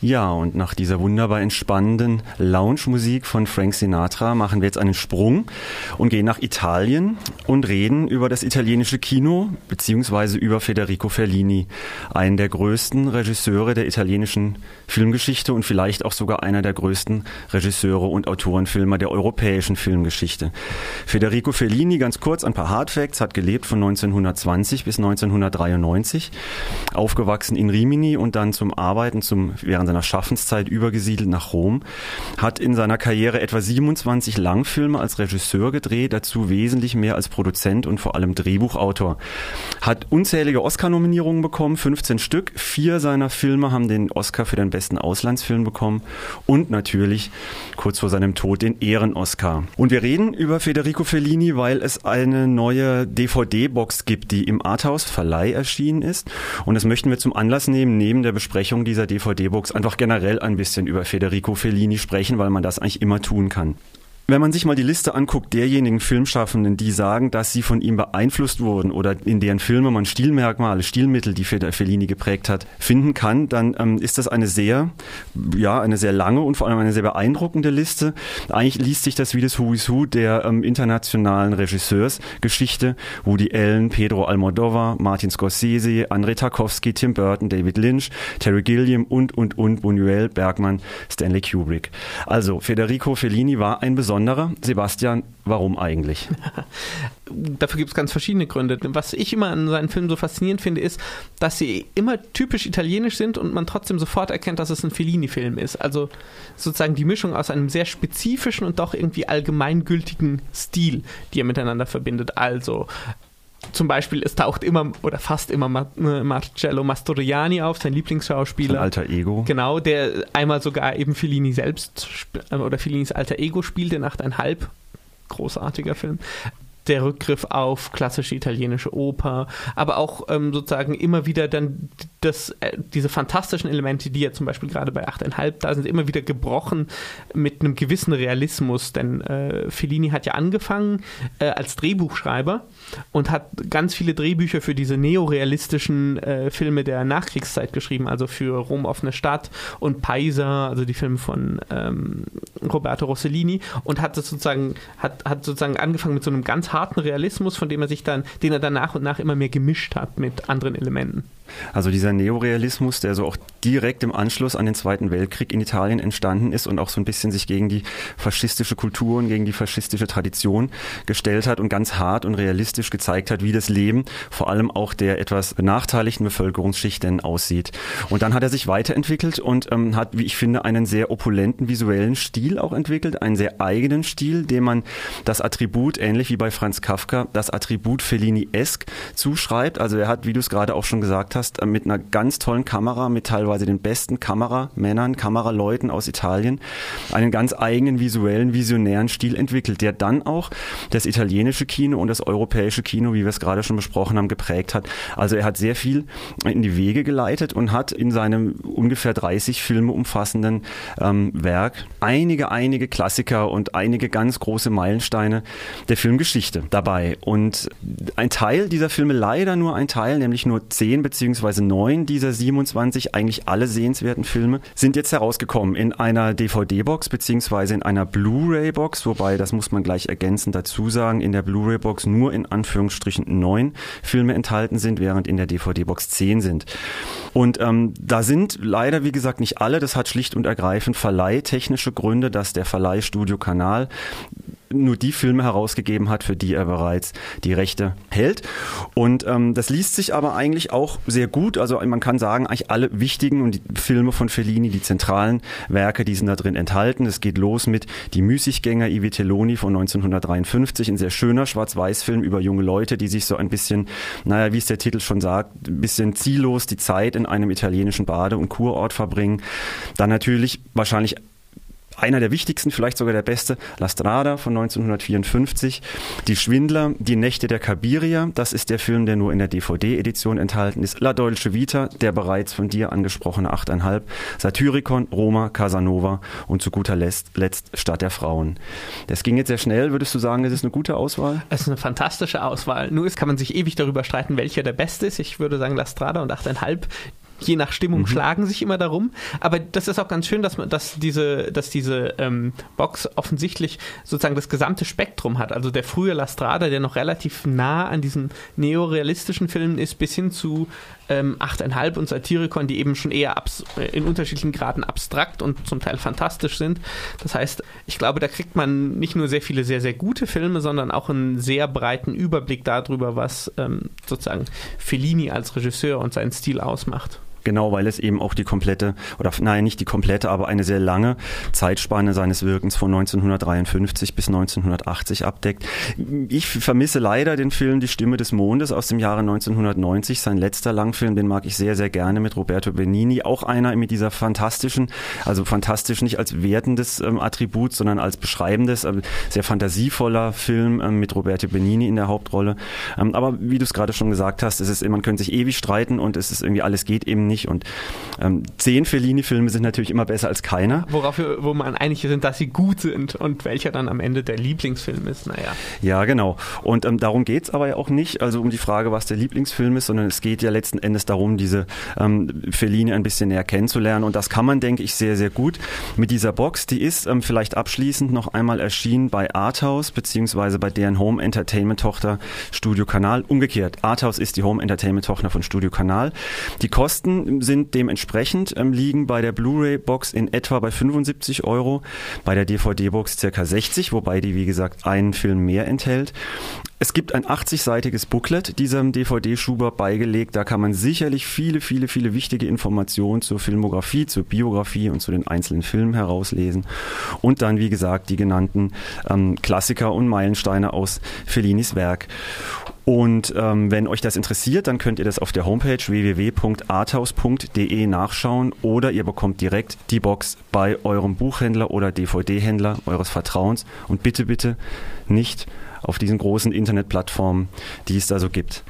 Ja, und nach dieser wunderbar entspannenden Lounge-Musik von Frank Sinatra machen wir jetzt einen Sprung und gehen nach Italien und reden über das italienische Kino beziehungsweise über Federico Fellini, einen der größten Regisseure der italienischen Filmgeschichte und vielleicht auch sogar einer der größten Regisseure und Autorenfilmer der europäischen Filmgeschichte. Federico Fellini, ganz kurz ein paar Hardfacts, hat gelebt von 1920 bis 1993, aufgewachsen in Rimini und dann zum Arbeiten zum während seiner Schaffenszeit übergesiedelt nach Rom, hat in seiner Karriere etwa 27 Langfilme als Regisseur gedreht, dazu wesentlich mehr als Produzent und vor allem Drehbuchautor. Hat unzählige Oscar-Nominierungen bekommen, 15 Stück. Vier seiner Filme haben den Oscar für den besten Auslandsfilm bekommen und natürlich kurz vor seinem Tod den Ehren-Oscar. Und wir reden über Federico Fellini, weil es eine neue DVD-Box gibt, die im Arthouse Verleih erschienen ist. Und das möchten wir zum Anlass nehmen, neben der Besprechung dieser DVD-Box einfach generell ein bisschen über Federico Fellini sprechen, weil man das eigentlich immer tun kann. Wenn man sich mal die Liste anguckt derjenigen Filmschaffenden, die sagen, dass sie von ihm beeinflusst wurden oder in deren Filme man Stilmerkmale, Stilmittel, die Fellini geprägt hat, finden kann, dann ähm, ist das eine sehr, ja, eine sehr lange und vor allem eine sehr beeindruckende Liste. Eigentlich liest sich das wie das Who is Who der ähm, internationalen Regisseursgeschichte. Woody Allen, Pedro Almodovar, Martin Scorsese, Andrei Tarkovsky, Tim Burton, David Lynch, Terry Gilliam und, und, und, Buñuel, Bergman, Stanley Kubrick. Also, Federico Fellini war ein besonderer besonderer. Sebastian, warum eigentlich? Dafür gibt es ganz verschiedene Gründe. Was ich immer an seinen Filmen so faszinierend finde, ist, dass sie immer typisch italienisch sind und man trotzdem sofort erkennt, dass es ein Fellini-Film ist. Also sozusagen die Mischung aus einem sehr spezifischen und doch irgendwie allgemeingültigen Stil, die er miteinander verbindet. Also zum Beispiel, es taucht immer oder fast immer äh, Marcello Mastroianni auf, sein Lieblingsschauspieler. Sein alter Ego. Genau, der einmal sogar eben Fellini selbst äh, oder Fellinis alter Ego spielte, Nachteinhalb. Großartiger Film der Rückgriff auf klassische italienische Oper, aber auch ähm, sozusagen immer wieder dann das, äh, diese fantastischen Elemente, die ja zum Beispiel gerade bei 8,5 da sind, immer wieder gebrochen mit einem gewissen Realismus, denn äh, Fellini hat ja angefangen äh, als Drehbuchschreiber und hat ganz viele Drehbücher für diese neorealistischen äh, Filme der Nachkriegszeit geschrieben, also für Rom offene Stadt und Paiser, also die Filme von ähm, Roberto Rossellini und hat das sozusagen, hat, hat sozusagen angefangen mit so einem ganz harten Realismus, von dem er sich dann, den er dann nach und nach immer mehr gemischt hat mit anderen Elementen. Also dieser Neorealismus, der so auch direkt im Anschluss an den Zweiten Weltkrieg in Italien entstanden ist und auch so ein bisschen sich gegen die faschistische Kultur und gegen die faschistische Tradition gestellt hat und ganz hart und realistisch gezeigt hat, wie das Leben vor allem auch der etwas benachteiligten Bevölkerungsschicht denn aussieht. Und dann hat er sich weiterentwickelt und ähm, hat, wie ich finde, einen sehr opulenten visuellen Stil auch entwickelt, einen sehr eigenen Stil, dem man das Attribut, ähnlich wie bei Franz Kafka, das Attribut Fellini-esk zuschreibt. Also er hat, wie du es gerade auch schon gesagt hast, mit einer ganz tollen Kamera, mit teilweise den besten Kameramännern, Kameraleuten aus Italien, einen ganz eigenen visuellen, visionären Stil entwickelt, der dann auch das italienische Kino und das europäische Kino, wie wir es gerade schon besprochen haben, geprägt hat. Also er hat sehr viel in die Wege geleitet und hat in seinem ungefähr 30 Filme umfassenden ähm, Werk einige, einige Klassiker und einige ganz große Meilensteine der Filmgeschichte dabei. Und ein Teil dieser Filme, leider nur ein Teil, nämlich nur 10 bzw. 9 dieser 27, eigentlich alle sehenswerten Filme, sind jetzt herausgekommen in einer DVD-Box bzw. in einer Blu-ray-Box, wobei, das muss man gleich ergänzend dazu sagen, in der Blu-ray-Box nur in Anführungsstrichen neun Filme enthalten sind, während in der DVD-Box zehn sind. Und ähm, da sind leider, wie gesagt, nicht alle. Das hat schlicht und ergreifend verleihtechnische Gründe, dass der Verleih Studio Kanal nur die Filme herausgegeben hat, für die er bereits die Rechte hält. Und ähm, das liest sich aber eigentlich auch sehr gut. Also man kann sagen, eigentlich alle wichtigen und die Filme von Fellini, die zentralen Werke, die sind da drin enthalten. Es geht los mit Die Müßiggänger Ivi Telloni von 1953, ein sehr schöner Schwarz-Weiß-Film über junge Leute, die sich so ein bisschen, naja, wie es der Titel schon sagt, ein bisschen ziellos die Zeit in einem italienischen Bade- und Kurort verbringen. Dann natürlich wahrscheinlich einer der wichtigsten, vielleicht sogar der beste, La Strada von 1954. Die Schwindler, Die Nächte der Kabiria, das ist der Film, der nur in der DVD-Edition enthalten ist. La Dolce Vita, der bereits von dir angesprochene 8,5. Satyricon, Roma, Casanova und zu guter Letzt, Letzt Stadt der Frauen. Das ging jetzt sehr schnell. Würdest du sagen, es ist eine gute Auswahl? Es ist eine fantastische Auswahl. Nur ist, kann man sich ewig darüber streiten, welcher der beste ist. Ich würde sagen La Strada und 8,5 je nach Stimmung mhm. schlagen sich immer darum. Aber das ist auch ganz schön, dass man, dass diese, dass diese ähm, Box offensichtlich sozusagen das gesamte Spektrum hat. Also der frühe Lastrada, der noch relativ nah an diesen neorealistischen Filmen ist, bis hin zu ähm, 8,5 und Satyricon, die eben schon eher äh, in unterschiedlichen Graden abstrakt und zum Teil fantastisch sind. Das heißt, ich glaube, da kriegt man nicht nur sehr viele sehr, sehr gute Filme, sondern auch einen sehr breiten Überblick darüber, was ähm, sozusagen Fellini als Regisseur und seinen Stil ausmacht. Genau, weil es eben auch die komplette, oder nein, nicht die komplette, aber eine sehr lange Zeitspanne seines Wirkens von 1953 bis 1980 abdeckt. Ich vermisse leider den Film Die Stimme des Mondes aus dem Jahre 1990, sein letzter Langfilm, den mag ich sehr, sehr gerne mit Roberto Benini. Auch einer mit dieser fantastischen, also fantastisch nicht als wertendes ähm, Attribut, sondern als beschreibendes, äh, sehr fantasievoller Film ähm, mit Roberto Benini in der Hauptrolle. Ähm, aber wie du es gerade schon gesagt hast, es ist, man könnte sich ewig streiten und es ist irgendwie alles geht eben nicht nicht. Und ähm, zehn Fellini-Filme sind natürlich immer besser als keiner. Worauf wir, wo man einig sind, dass sie gut sind und welcher dann am Ende der Lieblingsfilm ist, naja. Ja, genau. Und ähm, darum geht es aber ja auch nicht, also um die Frage, was der Lieblingsfilm ist, sondern es geht ja letzten Endes darum, diese ähm, Fellini ein bisschen näher kennenzulernen. Und das kann man, denke ich, sehr, sehr gut mit dieser Box. Die ist ähm, vielleicht abschließend noch einmal erschienen bei Arthouse, beziehungsweise bei deren Home Entertainment Tochter Studio Kanal. Umgekehrt, Arthouse ist die Home Entertainment Tochter von Studio Kanal. Die Sind dementsprechend, ähm, liegen bei der Blu-ray-Box in etwa bei 75 Euro, bei der DVD-Box circa 60, wobei die, wie gesagt, einen Film mehr enthält. Es gibt ein 80-seitiges Booklet diesem DVD-Schuber beigelegt. Da kann man sicherlich viele, viele, viele wichtige Informationen zur Filmografie, zur Biografie und zu den einzelnen Filmen herauslesen. Und dann, wie gesagt, die genannten ähm, Klassiker und Meilensteine aus Fellinis Werk. Und ähm, wenn euch das interessiert, dann könnt ihr das auf der Homepage www.arthouse.de nachschauen oder ihr bekommt direkt die Box bei eurem Buchhändler oder DVD-Händler eures Vertrauens. Und bitte, bitte nicht auf diesen großen Internetplattformen, die es da so gibt.